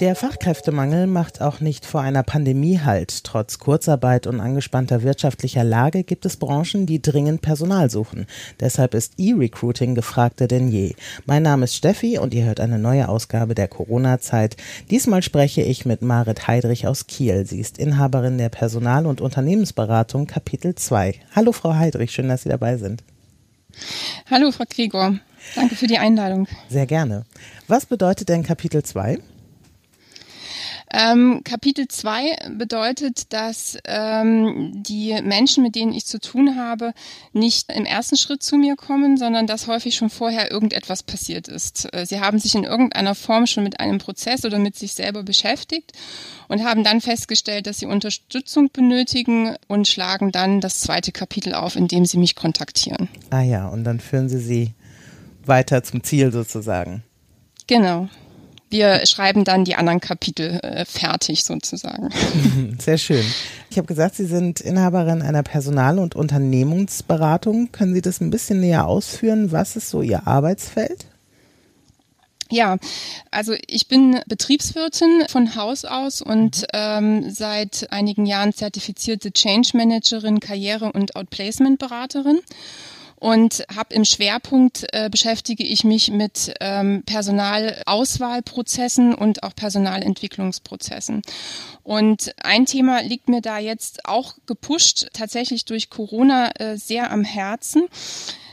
Der Fachkräftemangel macht auch nicht vor einer Pandemie Halt. Trotz Kurzarbeit und angespannter wirtschaftlicher Lage gibt es Branchen, die dringend Personal suchen. Deshalb ist E-Recruiting gefragter denn je. Mein Name ist Steffi und ihr hört eine neue Ausgabe der Corona-Zeit. Diesmal spreche ich mit Marit Heidrich aus Kiel. Sie ist Inhaberin der Personal- und Unternehmensberatung Kapitel 2. Hallo Frau Heidrich, schön, dass Sie dabei sind. Hallo Frau Gregor, danke für die Einladung. Sehr gerne. Was bedeutet denn Kapitel 2? Ähm, Kapitel 2 bedeutet, dass ähm, die Menschen, mit denen ich zu tun habe, nicht im ersten Schritt zu mir kommen, sondern dass häufig schon vorher irgendetwas passiert ist. Äh, sie haben sich in irgendeiner Form schon mit einem Prozess oder mit sich selber beschäftigt und haben dann festgestellt, dass sie Unterstützung benötigen und schlagen dann das zweite Kapitel auf, in dem sie mich kontaktieren. Ah ja, und dann führen Sie sie weiter zum Ziel sozusagen. Genau wir schreiben dann die anderen Kapitel äh, fertig sozusagen. Sehr schön. Ich habe gesagt, Sie sind Inhaberin einer Personal- und Unternehmensberatung. Können Sie das ein bisschen näher ausführen? Was ist so Ihr Arbeitsfeld? Ja, also ich bin Betriebswirtin von Haus aus und mhm. ähm, seit einigen Jahren zertifizierte Change Managerin, Karriere- und Outplacement-Beraterin und habe im Schwerpunkt äh, beschäftige ich mich mit ähm, Personalauswahlprozessen und auch Personalentwicklungsprozessen. Und ein Thema liegt mir da jetzt auch gepusht, tatsächlich durch Corona äh, sehr am Herzen.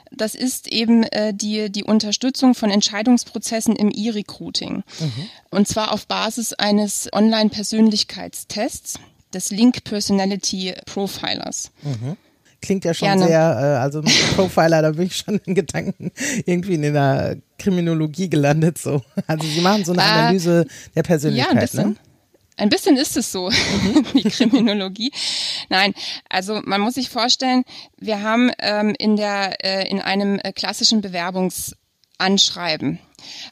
Das ist eben äh, die, die Unterstützung von Entscheidungsprozessen im E-Recruiting. Mhm. Und zwar auf Basis eines Online-Persönlichkeitstests, des Link Personality Profilers. Mhm. Klingt ja schon Gerne. sehr, äh, also Profiler, da bin ich schon in Gedanken irgendwie in der Kriminologie gelandet. So. Also Sie machen so eine äh, Analyse äh, der Persönlichkeit. Ja, ein bisschen. Ne? Ein bisschen ist es so, mhm. wie Kriminologie. Nein, also man muss sich vorstellen, wir haben ähm, in der äh, in einem äh, klassischen Bewerbungsanschreiben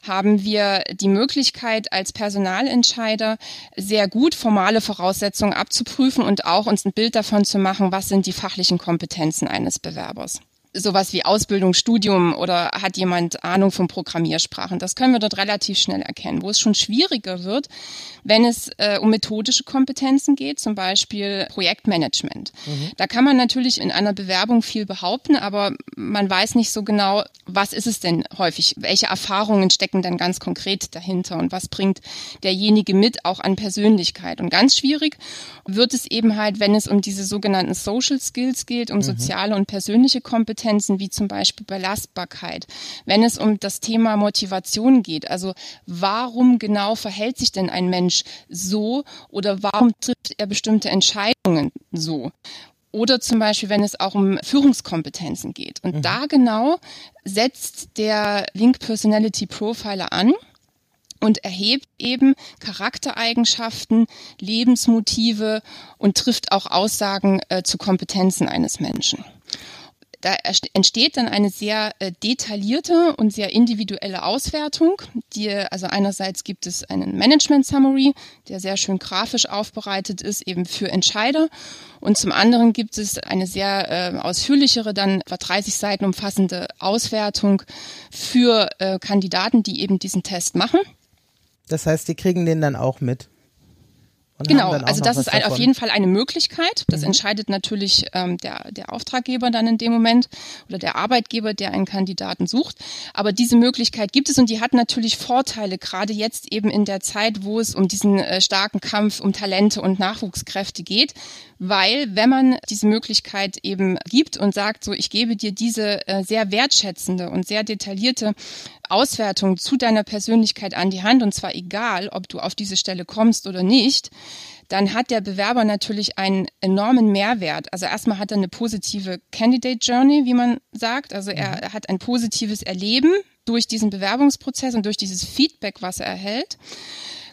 haben wir die Möglichkeit, als Personalentscheider sehr gut formale Voraussetzungen abzuprüfen und auch uns ein Bild davon zu machen, was sind die fachlichen Kompetenzen eines Bewerbers sowas wie Ausbildung, Studium oder hat jemand Ahnung von Programmiersprachen. Das können wir dort relativ schnell erkennen. Wo es schon schwieriger wird, wenn es äh, um methodische Kompetenzen geht, zum Beispiel Projektmanagement. Mhm. Da kann man natürlich in einer Bewerbung viel behaupten, aber man weiß nicht so genau, was ist es denn häufig, welche Erfahrungen stecken denn ganz konkret dahinter und was bringt derjenige mit auch an Persönlichkeit. Und ganz schwierig wird es eben halt, wenn es um diese sogenannten Social Skills geht, um mhm. soziale und persönliche Kompetenzen Kompetenzen wie zum Beispiel Belastbarkeit, wenn es um das Thema Motivation geht, also warum genau verhält sich denn ein Mensch so oder warum trifft er bestimmte Entscheidungen so? Oder zum Beispiel, wenn es auch um Führungskompetenzen geht. Und mhm. da genau setzt der Link Personality Profiler an und erhebt eben Charaktereigenschaften, Lebensmotive und trifft auch Aussagen äh, zu Kompetenzen eines Menschen da entsteht dann eine sehr äh, detaillierte und sehr individuelle Auswertung. Die, also einerseits gibt es einen Management Summary, der sehr schön grafisch aufbereitet ist, eben für Entscheider. Und zum anderen gibt es eine sehr äh, ausführlichere, dann etwa 30 Seiten umfassende Auswertung für äh, Kandidaten, die eben diesen Test machen. Das heißt, die kriegen den dann auch mit? Genau, also das ist ein, auf jeden Fall eine Möglichkeit. Das mhm. entscheidet natürlich ähm, der, der Auftraggeber dann in dem Moment oder der Arbeitgeber, der einen Kandidaten sucht. Aber diese Möglichkeit gibt es und die hat natürlich Vorteile, gerade jetzt eben in der Zeit, wo es um diesen äh, starken Kampf um Talente und Nachwuchskräfte geht. Weil wenn man diese Möglichkeit eben gibt und sagt, so ich gebe dir diese äh, sehr wertschätzende und sehr detaillierte Auswertung zu deiner Persönlichkeit an die Hand, und zwar egal, ob du auf diese Stelle kommst oder nicht, dann hat der Bewerber natürlich einen enormen Mehrwert. Also erstmal hat er eine positive Candidate Journey, wie man sagt. Also er mhm. hat ein positives Erleben durch diesen Bewerbungsprozess und durch dieses Feedback, was er erhält.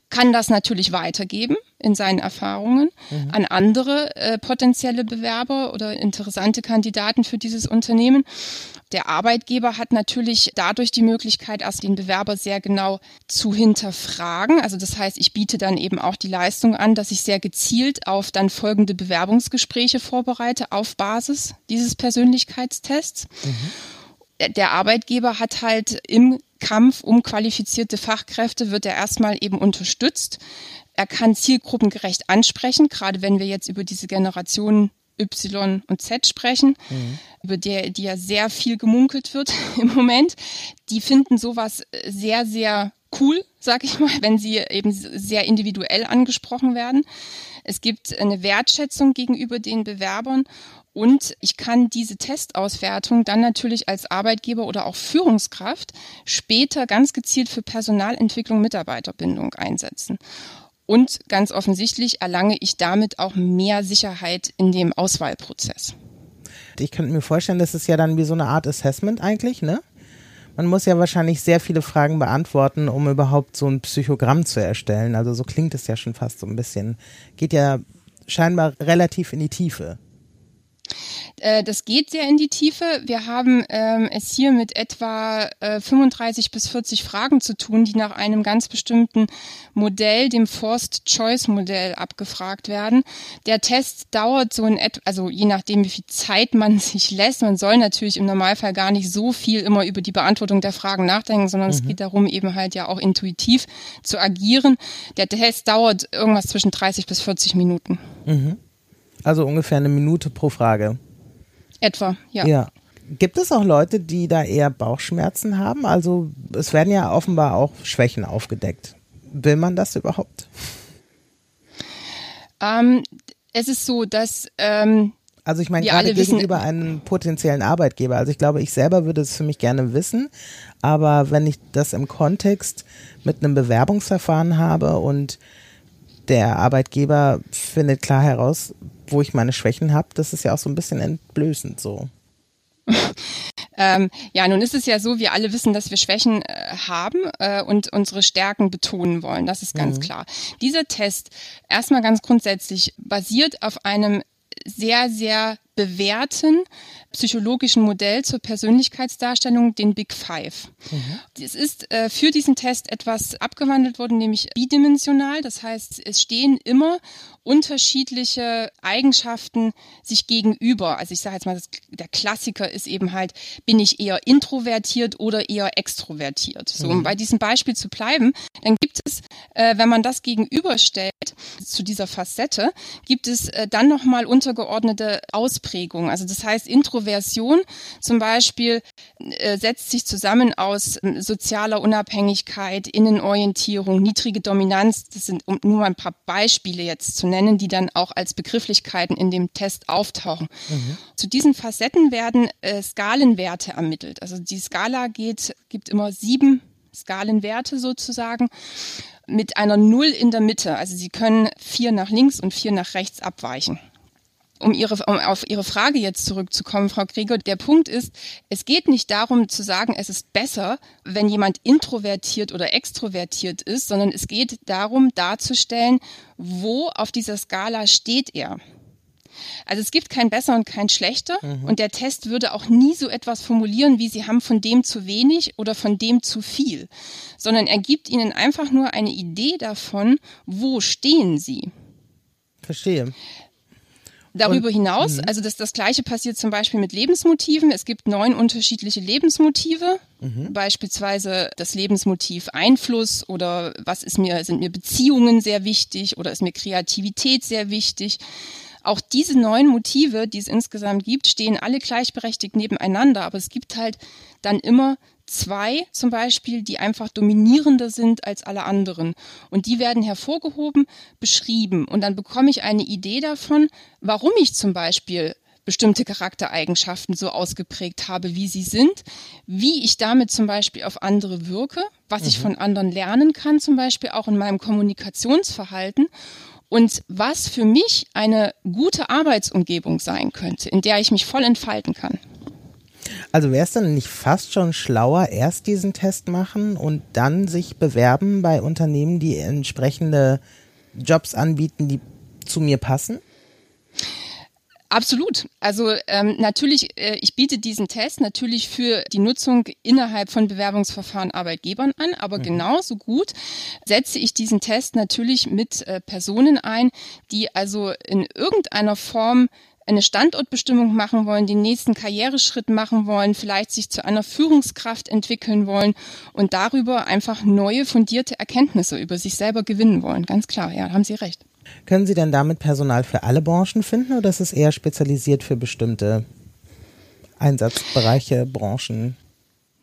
Kann das natürlich weitergeben in seinen Erfahrungen mhm. an andere äh, potenzielle Bewerber oder interessante Kandidaten für dieses Unternehmen. Der Arbeitgeber hat natürlich dadurch die Möglichkeit, erst den Bewerber sehr genau zu hinterfragen. Also das heißt, ich biete dann eben auch die Leistung an, dass ich sehr gezielt auf dann folgende Bewerbungsgespräche vorbereite auf Basis dieses Persönlichkeitstests. Mhm. Der Arbeitgeber hat halt im Kampf um qualifizierte Fachkräfte wird er erstmal eben unterstützt. Er kann zielgruppengerecht ansprechen, gerade wenn wir jetzt über diese Generationen Y und Z sprechen, mhm. über die, die ja sehr viel gemunkelt wird im Moment. Die finden sowas sehr, sehr cool, sag ich mal, wenn sie eben sehr individuell angesprochen werden. Es gibt eine Wertschätzung gegenüber den Bewerbern und ich kann diese Testauswertung dann natürlich als Arbeitgeber oder auch Führungskraft später ganz gezielt für Personalentwicklung, Mitarbeiterbindung einsetzen. Und ganz offensichtlich erlange ich damit auch mehr Sicherheit in dem Auswahlprozess. Ich könnte mir vorstellen, das ist ja dann wie so eine Art Assessment eigentlich, ne? Man muss ja wahrscheinlich sehr viele Fragen beantworten, um überhaupt so ein Psychogramm zu erstellen. Also so klingt es ja schon fast so ein bisschen. Geht ja scheinbar relativ in die Tiefe. Äh, das geht sehr in die Tiefe. Wir haben ähm, es hier mit etwa äh, 35 bis 40 Fragen zu tun, die nach einem ganz bestimmten Modell, dem Forced Choice Modell, abgefragt werden. Der Test dauert so in etwa, also je nachdem, wie viel Zeit man sich lässt. Man soll natürlich im Normalfall gar nicht so viel immer über die Beantwortung der Fragen nachdenken, sondern mhm. es geht darum, eben halt ja auch intuitiv zu agieren. Der Test dauert irgendwas zwischen 30 bis 40 Minuten. Mhm. Also ungefähr eine Minute pro Frage. Etwa, ja. Ja. Gibt es auch Leute, die da eher Bauchschmerzen haben? Also es werden ja offenbar auch Schwächen aufgedeckt. Will man das überhaupt? Ähm, es ist so, dass ähm, also ich meine gerade gegenüber einem potenziellen Arbeitgeber. Also ich glaube, ich selber würde es für mich gerne wissen, aber wenn ich das im Kontext mit einem Bewerbungsverfahren habe und der Arbeitgeber findet klar heraus, wo ich meine Schwächen habe, das ist ja auch so ein bisschen entblößend so. ähm, ja, nun ist es ja so, wir alle wissen, dass wir Schwächen äh, haben äh, und unsere Stärken betonen wollen. Das ist ganz mhm. klar. Dieser Test erstmal ganz grundsätzlich basiert auf einem sehr, sehr bewährten psychologischen Modell zur Persönlichkeitsdarstellung, den Big Five. Mhm. Es ist äh, für diesen Test etwas abgewandelt worden, nämlich bidimensional. Das heißt, es stehen immer unterschiedliche Eigenschaften sich gegenüber. Also ich sage jetzt mal, das, der Klassiker ist eben halt, bin ich eher introvertiert oder eher extrovertiert. So, um mhm. bei diesem Beispiel zu bleiben, dann gibt es, äh, wenn man das gegenüberstellt zu dieser Facette, gibt es äh, dann nochmal untergeordnete Ausprägungen. Also das heißt, Introversion zum Beispiel äh, setzt sich zusammen aus äh, sozialer Unabhängigkeit, Innenorientierung, niedrige Dominanz. Das sind, um nur ein paar Beispiele jetzt zu nennen nennen, die dann auch als Begrifflichkeiten in dem Test auftauchen. Mhm. Zu diesen Facetten werden äh, Skalenwerte ermittelt. Also die Skala geht, gibt immer sieben Skalenwerte sozusagen mit einer Null in der Mitte. Also sie können vier nach links und vier nach rechts abweichen um, ihre, um auf Ihre Frage jetzt zurückzukommen, Frau Gregor, der Punkt ist, es geht nicht darum zu sagen, es ist besser, wenn jemand introvertiert oder extrovertiert ist, sondern es geht darum darzustellen, wo auf dieser Skala steht er. Also es gibt kein besser und kein schlechter mhm. und der Test würde auch nie so etwas formulieren, wie Sie haben von dem zu wenig oder von dem zu viel, sondern er gibt Ihnen einfach nur eine Idee davon, wo stehen Sie. Verstehe. Darüber hinaus, mhm. also das, das Gleiche passiert zum Beispiel mit Lebensmotiven. Es gibt neun unterschiedliche Lebensmotive, mhm. beispielsweise das Lebensmotiv Einfluss oder was ist mir, sind mir Beziehungen sehr wichtig oder ist mir Kreativität sehr wichtig. Auch diese neun Motive, die es insgesamt gibt, stehen alle gleichberechtigt nebeneinander, aber es gibt halt dann immer zwei zum Beispiel, die einfach dominierender sind als alle anderen. Und die werden hervorgehoben, beschrieben. Und dann bekomme ich eine Idee davon, warum ich zum Beispiel bestimmte Charaktereigenschaften so ausgeprägt habe, wie sie sind, wie ich damit zum Beispiel auf andere wirke, was mhm. ich von anderen lernen kann, zum Beispiel auch in meinem Kommunikationsverhalten und was für mich eine gute Arbeitsumgebung sein könnte, in der ich mich voll entfalten kann. Also wäre es dann nicht fast schon schlauer, erst diesen Test machen und dann sich bewerben bei Unternehmen, die entsprechende Jobs anbieten, die zu mir passen? Absolut. Also ähm, natürlich, äh, ich biete diesen Test natürlich für die Nutzung innerhalb von Bewerbungsverfahren Arbeitgebern an, aber mhm. genauso gut setze ich diesen Test natürlich mit äh, Personen ein, die also in irgendeiner Form eine Standortbestimmung machen wollen, den nächsten Karriereschritt machen wollen, vielleicht sich zu einer Führungskraft entwickeln wollen und darüber einfach neue fundierte Erkenntnisse über sich selber gewinnen wollen. Ganz klar, ja, haben Sie recht. Können Sie denn damit Personal für alle Branchen finden oder ist es eher spezialisiert für bestimmte Einsatzbereiche, Branchen?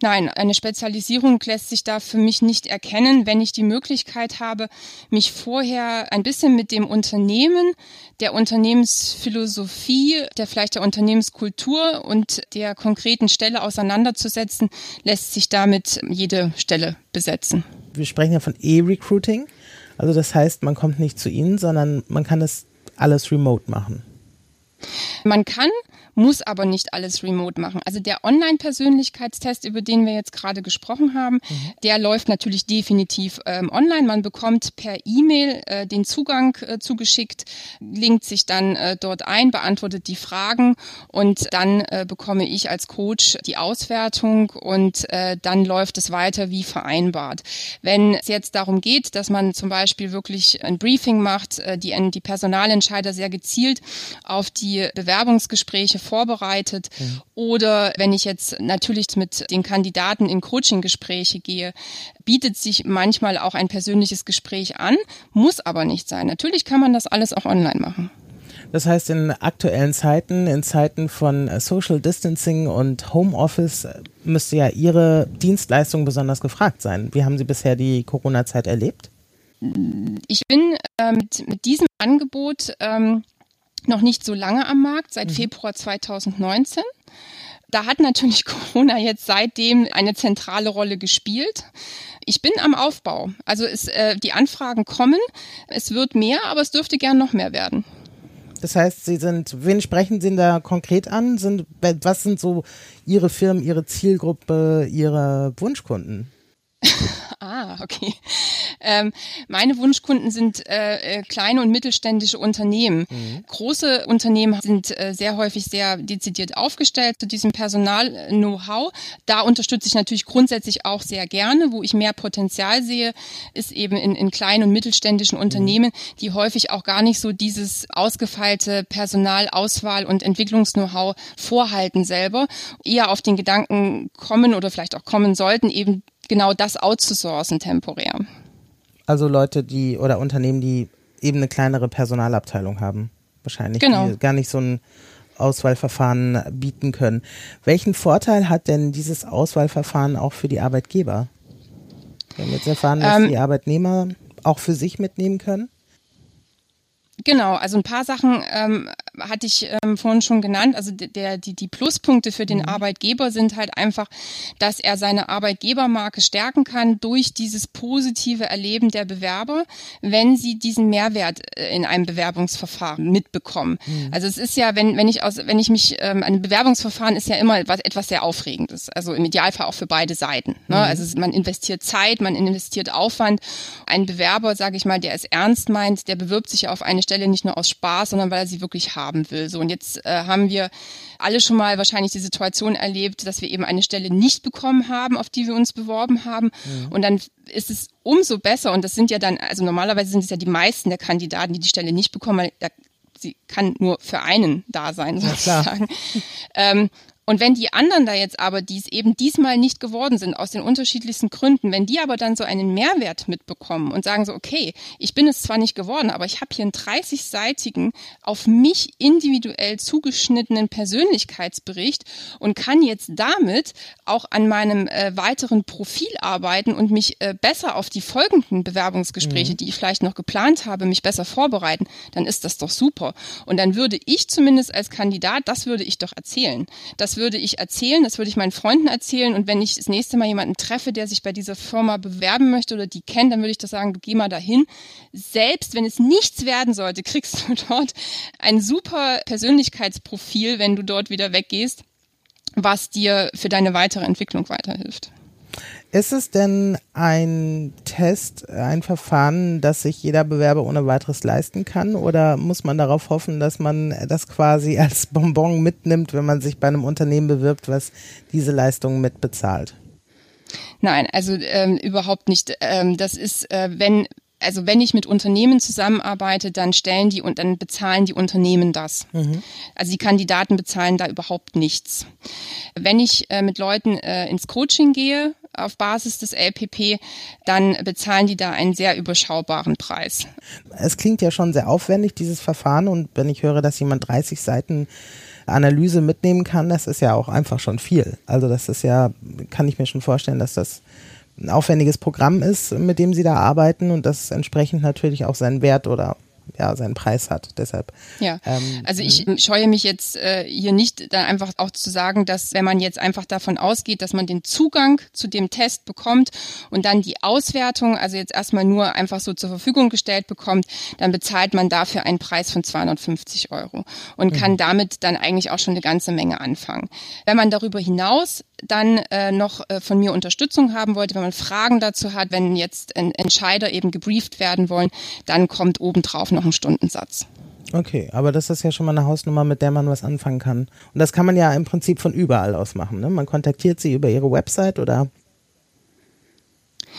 Nein, eine Spezialisierung lässt sich da für mich nicht erkennen, wenn ich die Möglichkeit habe, mich vorher ein bisschen mit dem Unternehmen, der Unternehmensphilosophie, der vielleicht der Unternehmenskultur und der konkreten Stelle auseinanderzusetzen, lässt sich damit jede Stelle besetzen. Wir sprechen ja von E-Recruiting. Also das heißt, man kommt nicht zu Ihnen, sondern man kann es alles remote machen. Man kann muss aber nicht alles remote machen. Also der Online-Persönlichkeitstest, über den wir jetzt gerade gesprochen haben, mhm. der läuft natürlich definitiv ähm, online. Man bekommt per E-Mail äh, den Zugang äh, zugeschickt, linkt sich dann äh, dort ein, beantwortet die Fragen und dann äh, bekomme ich als Coach die Auswertung und äh, dann läuft es weiter wie vereinbart. Wenn es jetzt darum geht, dass man zum Beispiel wirklich ein Briefing macht, äh, die, die Personalentscheider sehr gezielt auf die Bewerbungsgespräche vorbereitet. Mhm. Oder wenn ich jetzt natürlich mit den Kandidaten in Coaching-Gespräche gehe, bietet sich manchmal auch ein persönliches Gespräch an, muss aber nicht sein. Natürlich kann man das alles auch online machen. Das heißt, in aktuellen Zeiten, in Zeiten von Social Distancing und Homeoffice, müsste ja Ihre Dienstleistung besonders gefragt sein. Wie haben Sie bisher die Corona-Zeit erlebt? Ich bin äh, mit, mit diesem Angebot ähm, noch nicht so lange am Markt, seit mhm. Februar 2019. Da hat natürlich Corona jetzt seitdem eine zentrale Rolle gespielt. Ich bin am Aufbau. Also es, äh, die Anfragen kommen, es wird mehr, aber es dürfte gern noch mehr werden. Das heißt, Sie sind, wen sprechen Sie da konkret an? Sind, was sind so Ihre Firmen, Ihre Zielgruppe, Ihre Wunschkunden? Ah, okay. Ähm, meine Wunschkunden sind äh, äh, kleine und mittelständische Unternehmen. Mhm. Große Unternehmen sind äh, sehr häufig sehr dezidiert aufgestellt zu diesem Personal-Know-how. Da unterstütze ich natürlich grundsätzlich auch sehr gerne. Wo ich mehr Potenzial sehe, ist eben in, in kleinen und mittelständischen Unternehmen, mhm. die häufig auch gar nicht so dieses ausgefeilte Personalauswahl- und Entwicklungs-Know-how vorhalten selber, eher auf den Gedanken kommen oder vielleicht auch kommen sollten, eben genau das outzusourcen temporär. Also Leute, die oder Unternehmen, die eben eine kleinere Personalabteilung haben, wahrscheinlich, genau. die gar nicht so ein Auswahlverfahren bieten können. Welchen Vorteil hat denn dieses Auswahlverfahren auch für die Arbeitgeber? Wir haben jetzt erfahren, dass ähm, die Arbeitnehmer auch für sich mitnehmen können. Genau, also ein paar Sachen ähm, hatte ich ähm, vorhin schon genannt. Also der, die, die Pluspunkte für den mhm. Arbeitgeber sind halt einfach, dass er seine Arbeitgebermarke stärken kann durch dieses positive Erleben der Bewerber, wenn sie diesen Mehrwert äh, in einem Bewerbungsverfahren mitbekommen. Mhm. Also es ist ja, wenn, wenn ich aus, wenn ich mich, ähm, ein Bewerbungsverfahren ist ja immer etwas, etwas sehr Aufregendes. Also im Idealfall auch für beide Seiten. Ne? Mhm. Also man investiert Zeit, man investiert Aufwand. Ein Bewerber, sage ich mal, der es ernst meint, der bewirbt sich ja auf eine Stelle nicht nur aus Spaß, sondern weil er sie wirklich haben will. So und jetzt äh, haben wir alle schon mal wahrscheinlich die Situation erlebt, dass wir eben eine Stelle nicht bekommen haben, auf die wir uns beworben haben. Mhm. Und dann ist es umso besser und das sind ja dann, also normalerweise sind es ja die meisten der Kandidaten, die die Stelle nicht bekommen, weil da, sie kann nur für einen da sein, sozusagen. Ja, ähm, und wenn die anderen da jetzt aber, die es eben diesmal nicht geworden sind, aus den unterschiedlichsten Gründen, wenn die aber dann so einen Mehrwert mitbekommen und sagen so, okay, ich bin es zwar nicht geworden, aber ich habe hier einen 30-seitigen, auf mich individuell zugeschnittenen Persönlichkeitsbericht und kann jetzt damit auch an meinem äh, weiteren Profil arbeiten und mich äh, besser auf die folgenden Bewerbungsgespräche, mhm. die ich vielleicht noch geplant habe, mich besser vorbereiten, dann ist das doch super. Und dann würde ich zumindest als Kandidat, das würde ich doch erzählen. Das würde ich erzählen, das würde ich meinen Freunden erzählen und wenn ich das nächste Mal jemanden treffe, der sich bei dieser Firma bewerben möchte oder die kennt, dann würde ich das sagen, du geh mal dahin. Selbst wenn es nichts werden sollte, kriegst du dort ein super Persönlichkeitsprofil, wenn du dort wieder weggehst was dir für deine weitere Entwicklung weiterhilft. Ist es denn ein Test, ein Verfahren, das sich jeder Bewerber ohne weiteres leisten kann? Oder muss man darauf hoffen, dass man das quasi als Bonbon mitnimmt, wenn man sich bei einem Unternehmen bewirbt, was diese Leistungen mitbezahlt? Nein, also ähm, überhaupt nicht. Ähm, das ist, äh, wenn also wenn ich mit Unternehmen zusammenarbeite, dann stellen die und dann bezahlen die Unternehmen das. Mhm. Also die Kandidaten bezahlen da überhaupt nichts. Wenn ich äh, mit Leuten äh, ins Coaching gehe auf Basis des LPP, dann bezahlen die da einen sehr überschaubaren Preis. Es klingt ja schon sehr aufwendig, dieses Verfahren. Und wenn ich höre, dass jemand 30 Seiten Analyse mitnehmen kann, das ist ja auch einfach schon viel. Also das ist ja, kann ich mir schon vorstellen, dass das ein aufwendiges Programm ist, mit dem sie da arbeiten und das entsprechend natürlich auch seinen Wert oder ja seinen Preis hat. Deshalb. Ja. Ähm, also ich hm. scheue mich jetzt äh, hier nicht, dann einfach auch zu sagen, dass wenn man jetzt einfach davon ausgeht, dass man den Zugang zu dem Test bekommt und dann die Auswertung, also jetzt erstmal nur einfach so zur Verfügung gestellt bekommt, dann bezahlt man dafür einen Preis von 250 Euro und mhm. kann damit dann eigentlich auch schon eine ganze Menge anfangen. Wenn man darüber hinaus dann äh, noch äh, von mir Unterstützung haben wollte, wenn man Fragen dazu hat, wenn jetzt Entscheider eben gebrieft werden wollen, dann kommt obendrauf noch ein Stundensatz. Okay, aber das ist ja schon mal eine Hausnummer, mit der man was anfangen kann. Und das kann man ja im Prinzip von überall aus machen. Ne? Man kontaktiert sie über ihre Website oder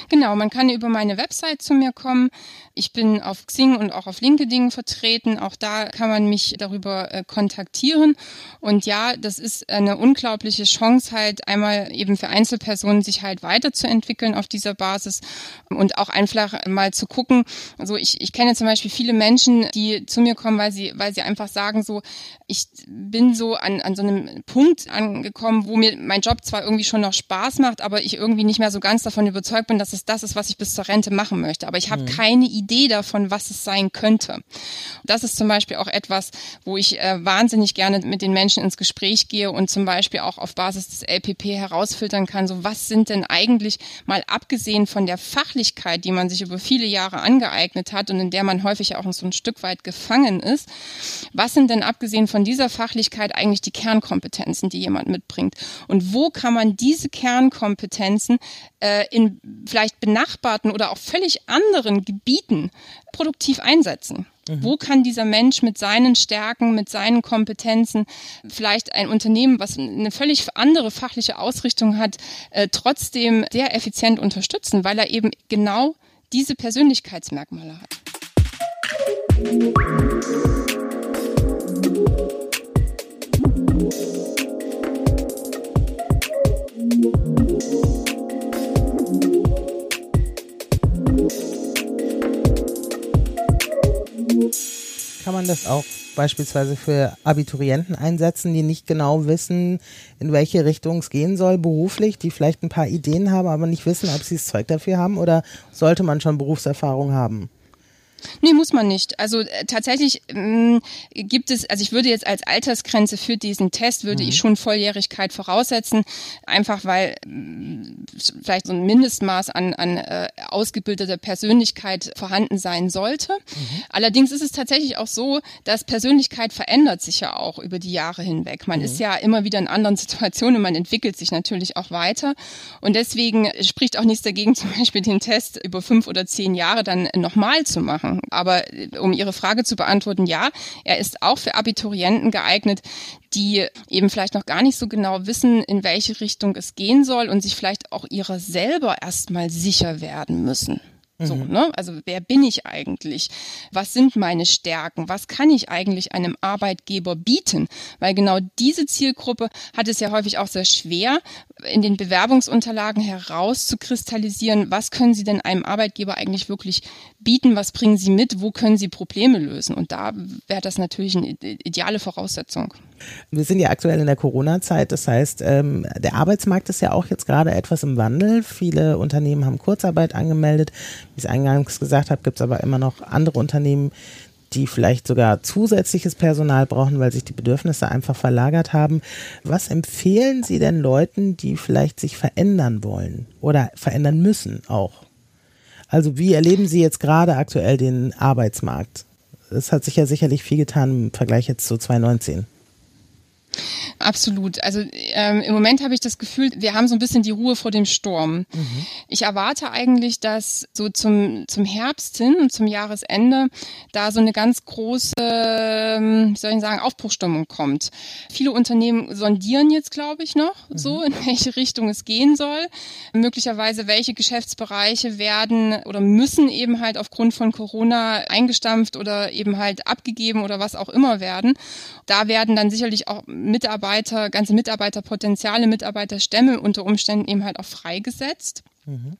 Genau, man kann über meine Website zu mir kommen. Ich bin auf Xing und auch auf LinkedIn vertreten. Auch da kann man mich darüber äh, kontaktieren. Und ja, das ist eine unglaubliche Chance halt einmal eben für Einzelpersonen sich halt weiterzuentwickeln auf dieser Basis und auch einfach mal zu gucken. Also ich, ich kenne zum Beispiel viele Menschen, die zu mir kommen, weil sie, weil sie einfach sagen so, ich bin so an, an so einem Punkt angekommen, wo mir mein Job zwar irgendwie schon noch Spaß macht, aber ich irgendwie nicht mehr so ganz davon überzeugt bin, dass es das ist, was ich bis zur Rente machen möchte. Aber ich habe mhm. keine Idee davon, was es sein könnte. Das ist zum Beispiel auch etwas, wo ich äh, wahnsinnig gerne mit den Menschen ins Gespräch gehe und zum Beispiel auch auf Basis des LPP herausfiltern kann, so was sind denn eigentlich mal abgesehen von der Fachlichkeit, die man sich über viele Jahre angeeignet hat und in der man häufig auch so ein Stück weit gefangen ist, was sind denn abgesehen von dieser Fachlichkeit eigentlich die Kernkompetenzen, die jemand mitbringt? Und wo kann man diese Kernkompetenzen äh, in vielleicht benachbarten oder auch völlig anderen Gebieten produktiv einsetzen. Mhm. Wo kann dieser Mensch mit seinen Stärken, mit seinen Kompetenzen vielleicht ein Unternehmen, was eine völlig andere fachliche Ausrichtung hat, äh, trotzdem sehr effizient unterstützen, weil er eben genau diese Persönlichkeitsmerkmale hat. Kann man das auch beispielsweise für Abiturienten einsetzen, die nicht genau wissen, in welche Richtung es gehen soll beruflich, die vielleicht ein paar Ideen haben, aber nicht wissen, ob sie das Zeug dafür haben oder sollte man schon Berufserfahrung haben? Nee, muss man nicht. Also äh, tatsächlich ähm, gibt es, also ich würde jetzt als Altersgrenze für diesen Test, würde mhm. ich schon Volljährigkeit voraussetzen, einfach weil äh, vielleicht so ein Mindestmaß an, an äh, ausgebildeter Persönlichkeit vorhanden sein sollte. Mhm. Allerdings ist es tatsächlich auch so, dass Persönlichkeit verändert sich ja auch über die Jahre hinweg. Man mhm. ist ja immer wieder in anderen Situationen man entwickelt sich natürlich auch weiter. Und deswegen spricht auch nichts dagegen, zum Beispiel den Test über fünf oder zehn Jahre dann nochmal zu machen. Aber äh, um Ihre Frage zu beantworten, ja, er ist auch für Abiturienten geeignet, die eben vielleicht noch gar nicht so genau wissen, in welche Richtung es gehen soll und sich vielleicht auch ihrer selber erstmal sicher werden müssen. So, mhm. ne? Also wer bin ich eigentlich? Was sind meine Stärken? Was kann ich eigentlich einem Arbeitgeber bieten? Weil genau diese Zielgruppe hat es ja häufig auch sehr schwer, in den Bewerbungsunterlagen herauszukristallisieren, was können sie denn einem Arbeitgeber eigentlich wirklich bieten, was bringen sie mit, wo können sie Probleme lösen. Und da wäre das natürlich eine ideale Voraussetzung. Wir sind ja aktuell in der Corona-Zeit, das heißt, ähm, der Arbeitsmarkt ist ja auch jetzt gerade etwas im Wandel. Viele Unternehmen haben Kurzarbeit angemeldet. Wie ich es eingangs gesagt habe, gibt es aber immer noch andere Unternehmen, die vielleicht sogar zusätzliches Personal brauchen, weil sich die Bedürfnisse einfach verlagert haben. Was empfehlen Sie denn Leuten, die vielleicht sich verändern wollen oder verändern müssen auch? Also wie erleben Sie jetzt gerade aktuell den Arbeitsmarkt? Es hat sich ja sicherlich viel getan im Vergleich jetzt zu 2019. Absolut. Also ähm, im Moment habe ich das Gefühl, wir haben so ein bisschen die Ruhe vor dem Sturm. Mhm. Ich erwarte eigentlich, dass so zum, zum Herbst hin und zum Jahresende da so eine ganz große, ähm, wie soll ich sagen, Aufbruchstimmung kommt. Viele Unternehmen sondieren jetzt, glaube ich, noch mhm. so, in welche Richtung es gehen soll. Möglicherweise welche Geschäftsbereiche werden oder müssen eben halt aufgrund von Corona eingestampft oder eben halt abgegeben oder was auch immer werden. Da werden dann sicherlich auch Mitarbeiter, ganze Mitarbeiterpotenziale, Mitarbeiterstämme unter Umständen eben halt auch freigesetzt.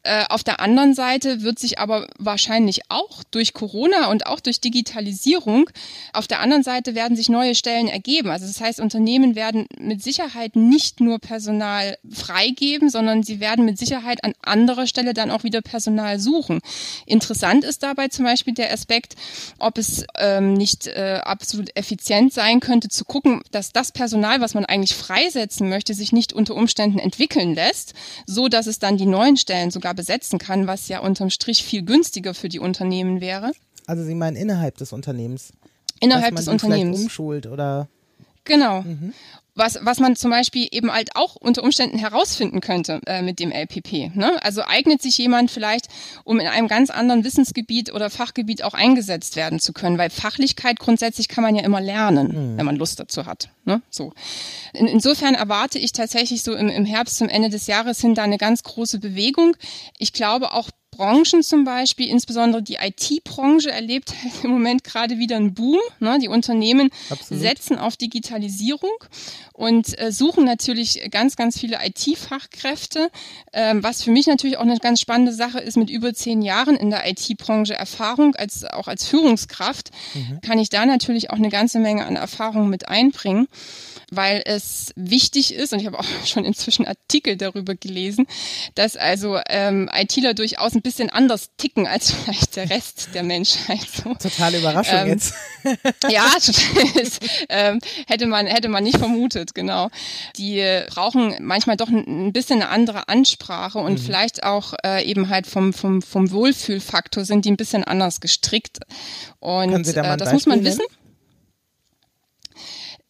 Äh, auf der anderen Seite wird sich aber wahrscheinlich auch durch Corona und auch durch Digitalisierung, auf der anderen Seite werden sich neue Stellen ergeben. Also das heißt, Unternehmen werden mit Sicherheit nicht nur Personal freigeben, sondern sie werden mit Sicherheit an anderer Stelle dann auch wieder Personal suchen. Interessant ist dabei zum Beispiel der Aspekt, ob es ähm, nicht äh, absolut effizient sein könnte, zu gucken, dass das Personal, was man eigentlich freisetzen möchte, sich nicht unter Umständen entwickeln lässt, so dass es dann die neuen Stellen Stellen sogar besetzen kann, was ja unterm Strich viel günstiger für die Unternehmen wäre. Also Sie meinen innerhalb des Unternehmens? Innerhalb des Unternehmens. umschult oder? Genau. Mhm. Was, was man zum Beispiel eben halt auch unter Umständen herausfinden könnte äh, mit dem LPP. Ne? Also eignet sich jemand vielleicht, um in einem ganz anderen Wissensgebiet oder Fachgebiet auch eingesetzt werden zu können, weil Fachlichkeit grundsätzlich kann man ja immer lernen, mhm. wenn man Lust dazu hat. Ne? So. In, insofern erwarte ich tatsächlich so im, im Herbst zum Ende des Jahres hin da eine ganz große Bewegung. Ich glaube auch Branchen zum Beispiel, insbesondere die IT-Branche erlebt im Moment gerade wieder einen Boom. Ne? Die Unternehmen Absolut. setzen auf Digitalisierung und äh, suchen natürlich ganz, ganz viele IT-Fachkräfte, ähm, was für mich natürlich auch eine ganz spannende Sache ist. Mit über zehn Jahren in der IT-Branche Erfahrung, als auch als Führungskraft, mhm. kann ich da natürlich auch eine ganze Menge an Erfahrung mit einbringen weil es wichtig ist, und ich habe auch schon inzwischen Artikel darüber gelesen, dass also ähm, ITler durchaus ein bisschen anders ticken als vielleicht der Rest der Menschheit. So. Totale Überraschung ähm, jetzt. ja, ist, ähm, hätte man hätte man nicht vermutet, genau. Die brauchen manchmal doch ein, bisschen eine andere Ansprache und mhm. vielleicht auch äh, eben halt vom vom vom Wohlfühlfaktor sind die ein bisschen anders gestrickt. Und äh, das muss man wissen. Nennen?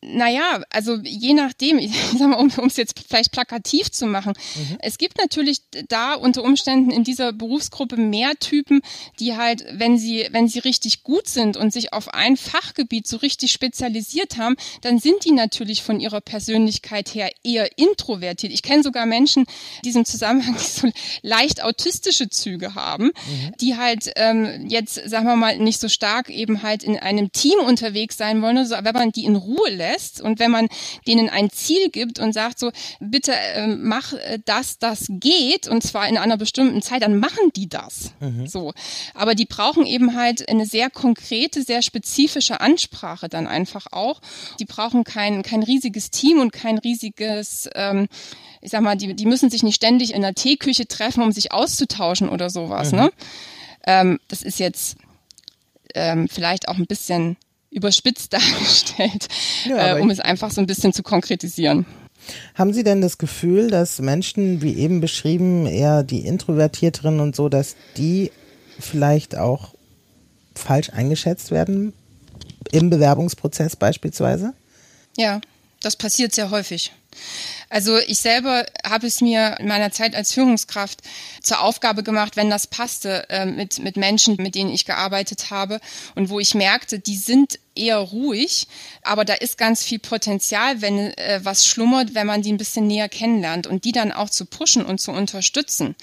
Naja, also je nachdem, ich sag mal, um es jetzt vielleicht plakativ zu machen, mhm. es gibt natürlich da unter Umständen in dieser Berufsgruppe mehr Typen, die halt, wenn sie, wenn sie richtig gut sind und sich auf ein Fachgebiet so richtig spezialisiert haben, dann sind die natürlich von ihrer Persönlichkeit her eher introvertiert. Ich kenne sogar Menschen in diesem Zusammenhang, die so leicht autistische Züge haben, mhm. die halt ähm, jetzt, sagen wir mal, nicht so stark eben halt in einem Team unterwegs sein wollen, also wenn man die in Ruhe lässt, lässt und wenn man denen ein Ziel gibt und sagt so, bitte äh, mach äh, das, das geht und zwar in einer bestimmten Zeit, dann machen die das. Mhm. So. Aber die brauchen eben halt eine sehr konkrete, sehr spezifische Ansprache dann einfach auch. Die brauchen kein, kein riesiges Team und kein riesiges, ähm, ich sag mal, die, die müssen sich nicht ständig in der Teeküche treffen, um sich auszutauschen oder sowas. Mhm. Ne? Ähm, das ist jetzt ähm, vielleicht auch ein bisschen überspitzt dargestellt, ja, äh, um es einfach so ein bisschen zu konkretisieren. Haben Sie denn das Gefühl, dass Menschen, wie eben beschrieben, eher die Introvertierteren und so, dass die vielleicht auch falsch eingeschätzt werden im Bewerbungsprozess beispielsweise? Ja, das passiert sehr häufig. Also ich selber habe es mir in meiner Zeit als Führungskraft zur Aufgabe gemacht, wenn das passte, äh, mit, mit Menschen, mit denen ich gearbeitet habe und wo ich merkte, die sind eher ruhig, aber da ist ganz viel Potenzial, wenn äh, was schlummert, wenn man die ein bisschen näher kennenlernt und die dann auch zu pushen und zu unterstützen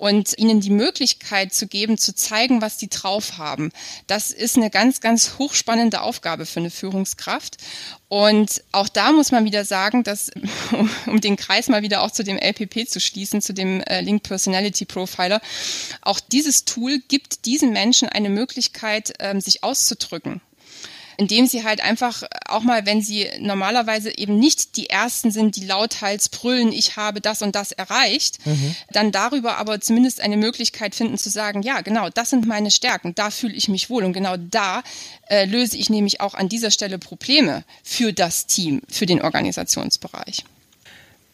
und ihnen die Möglichkeit zu geben, zu zeigen, was die drauf haben. Das ist eine ganz, ganz hochspannende Aufgabe für eine Führungskraft. Und auch da muss man wieder sagen, dass, um, um den Kreis mal wieder auch zu dem LPP zu schließen, zu dem äh, Link Personality Profiler, auch dieses Tool gibt diesen Menschen eine Möglichkeit, ähm, sich auszudrücken indem sie halt einfach auch mal, wenn sie normalerweise eben nicht die Ersten sind, die lauthals brüllen, ich habe das und das erreicht, mhm. dann darüber aber zumindest eine Möglichkeit finden zu sagen, ja, genau, das sind meine Stärken, da fühle ich mich wohl und genau da äh, löse ich nämlich auch an dieser Stelle Probleme für das Team, für den Organisationsbereich.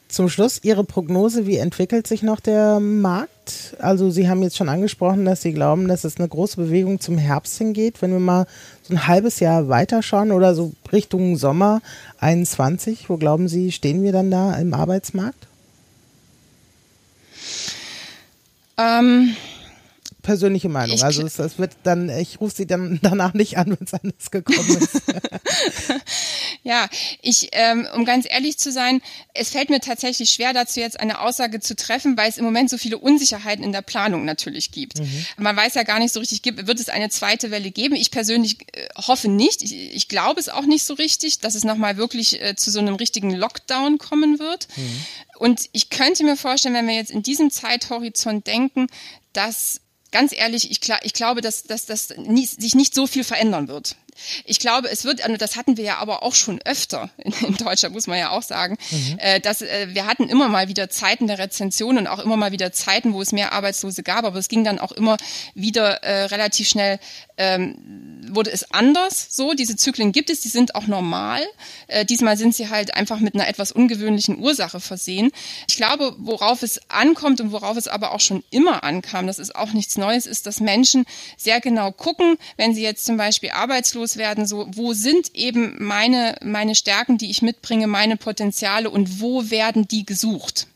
Zum Schluss Ihre Prognose, wie entwickelt sich noch der Markt? Also Sie haben jetzt schon angesprochen, dass Sie glauben, dass es eine große Bewegung zum Herbst hingeht. Wenn wir mal so ein halbes Jahr weiterschauen oder so Richtung Sommer 21, wo glauben Sie, stehen wir dann da im Arbeitsmarkt? Ähm, persönliche Meinung. Ich- also es, es wird dann, ich rufe sie dann danach nicht an, wenn es anders gekommen ist. Ja, ich, ähm, um ganz ehrlich zu sein, es fällt mir tatsächlich schwer, dazu jetzt eine Aussage zu treffen, weil es im Moment so viele Unsicherheiten in der Planung natürlich gibt. Man weiß ja gar nicht so richtig, gibt, wird es eine zweite Welle geben? Ich persönlich äh, hoffe nicht. Ich, ich glaube es auch nicht so richtig, dass es nochmal wirklich äh, zu so einem richtigen Lockdown kommen wird. Und ich könnte mir vorstellen, wenn wir jetzt in diesem Zeithorizont denken, dass ganz ehrlich, ich, ich glaube, dass, dass, dass sich nicht so viel verändern wird. Ich glaube, es wird, also das hatten wir ja aber auch schon öfter in, in Deutschland, muss man ja auch sagen, äh, dass äh, wir hatten immer mal wieder Zeiten der Rezension und auch immer mal wieder Zeiten, wo es mehr Arbeitslose gab, aber es ging dann auch immer wieder äh, relativ schnell, ähm, wurde es anders. So, diese Zyklen gibt es, die sind auch normal. Äh, diesmal sind sie halt einfach mit einer etwas ungewöhnlichen Ursache versehen. Ich glaube, worauf es ankommt und worauf es aber auch schon immer ankam, das ist auch nichts Neues, ist, dass Menschen sehr genau gucken, wenn sie jetzt zum Beispiel arbeitslos werden, so, wo sind eben meine, meine Stärken, die ich mitbringe, meine Potenziale und wo werden die gesucht?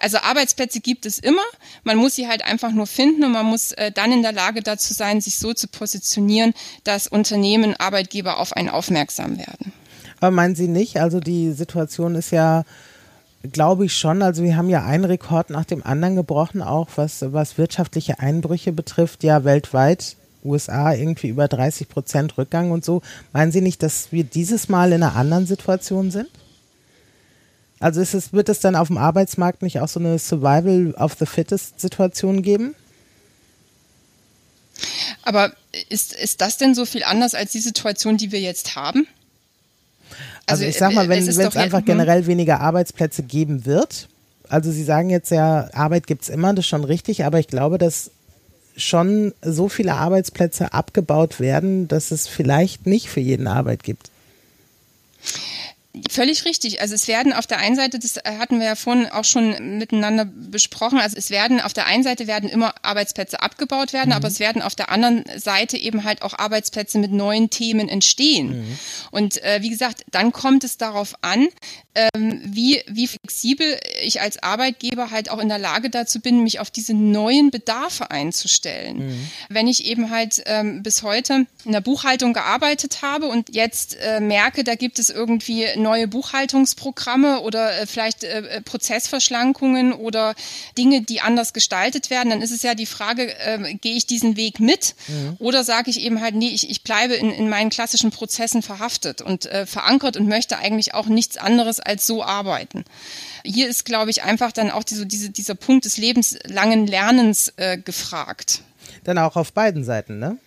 Also Arbeitsplätze gibt es immer. Man muss sie halt einfach nur finden und man muss äh, dann in der Lage dazu sein, sich so zu positionieren, dass Unternehmen, Arbeitgeber auf einen aufmerksam werden. Aber meinen Sie nicht? Also die Situation ist ja, glaube ich schon, also wir haben ja einen Rekord nach dem anderen gebrochen, auch was, was wirtschaftliche Einbrüche betrifft, ja weltweit. USA irgendwie über 30 Prozent Rückgang und so. Meinen Sie nicht, dass wir dieses Mal in einer anderen Situation sind? Also ist es, wird es dann auf dem Arbeitsmarkt nicht auch so eine Survival of the Fittest Situation geben? Aber ist, ist das denn so viel anders als die Situation, die wir jetzt haben? Also, ich sag mal, äh, wenn es es einfach jetzt- generell weniger Arbeitsplätze geben wird, also Sie sagen jetzt ja, Arbeit gibt's immer, das ist schon richtig, aber ich glaube, dass schon so viele Arbeitsplätze abgebaut werden, dass es vielleicht nicht für jeden Arbeit gibt. Völlig richtig. Also es werden auf der einen Seite, das hatten wir ja vorhin auch schon miteinander besprochen, also es werden auf der einen Seite werden immer Arbeitsplätze abgebaut werden, aber es werden auf der anderen Seite eben halt auch Arbeitsplätze mit neuen Themen entstehen. Und äh, wie gesagt, dann kommt es darauf an, ähm, wie, wie flexibel ich als Arbeitgeber halt auch in der Lage dazu bin, mich auf diese neuen Bedarfe einzustellen. Wenn ich eben halt ähm, bis heute in der Buchhaltung gearbeitet habe und jetzt äh, merke, da gibt es irgendwie neue Buchhaltungsprogramme oder äh, vielleicht äh, Prozessverschlankungen oder Dinge, die anders gestaltet werden, dann ist es ja die Frage, äh, gehe ich diesen Weg mit oder sage ich eben halt, nee, ich, ich bleibe in, in meinen klassischen Prozessen verhaftet und äh, verankert und möchte eigentlich auch nichts anderes als so arbeiten. Hier ist, glaube ich, einfach dann auch diese, diese, dieser Punkt des lebenslangen Lernens äh, gefragt. Dann auch auf beiden Seiten, ne?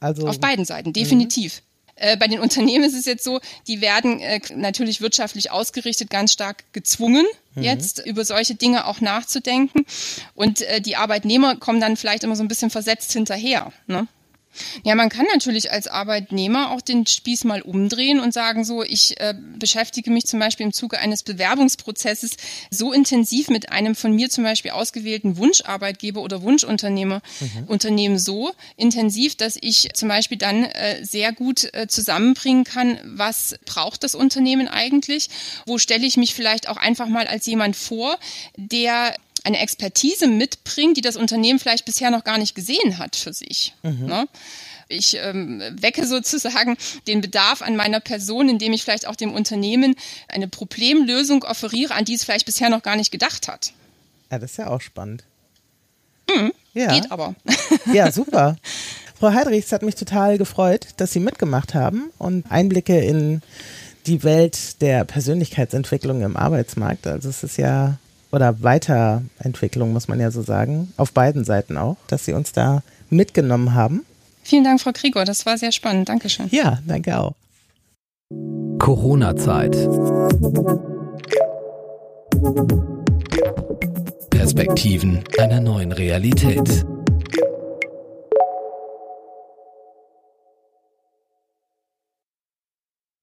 Also Auf beiden Seiten, definitiv. Äh, Bei den Unternehmen ist es jetzt so, die werden äh, natürlich wirtschaftlich ausgerichtet ganz stark gezwungen, jetzt über solche Dinge auch nachzudenken. Und äh, die Arbeitnehmer kommen dann vielleicht immer so ein bisschen versetzt hinterher. Ne? Ja, man kann natürlich als Arbeitnehmer auch den Spieß mal umdrehen und sagen so, ich äh, beschäftige mich zum Beispiel im Zuge eines Bewerbungsprozesses so intensiv mit einem von mir zum Beispiel ausgewählten Wunscharbeitgeber oder Wunschunternehmer, Unternehmen so intensiv, dass ich zum Beispiel dann äh, sehr gut äh, zusammenbringen kann, was braucht das Unternehmen eigentlich, wo stelle ich mich vielleicht auch einfach mal als jemand vor, der eine Expertise mitbringt, die das Unternehmen vielleicht bisher noch gar nicht gesehen hat für sich. Ne? Ich ähm, wecke sozusagen den Bedarf an meiner Person, indem ich vielleicht auch dem Unternehmen eine Problemlösung offeriere, an die es vielleicht bisher noch gar nicht gedacht hat. ja, das ist ja auch spannend. Ja. Geht aber. Ja, super. Frau Heidrich, es hat mich total gefreut, dass Sie mitgemacht haben und Einblicke in die Welt der Persönlichkeitsentwicklung im Arbeitsmarkt. Also es ist ja, oder Weiterentwicklung, muss man ja so sagen, auf beiden Seiten auch, dass Sie uns da mitgenommen haben. Vielen Dank, Frau Krieger. Das war sehr spannend. Dankeschön. Ja, danke auch. Corona-Zeit. Perspektiven einer neuen Realität.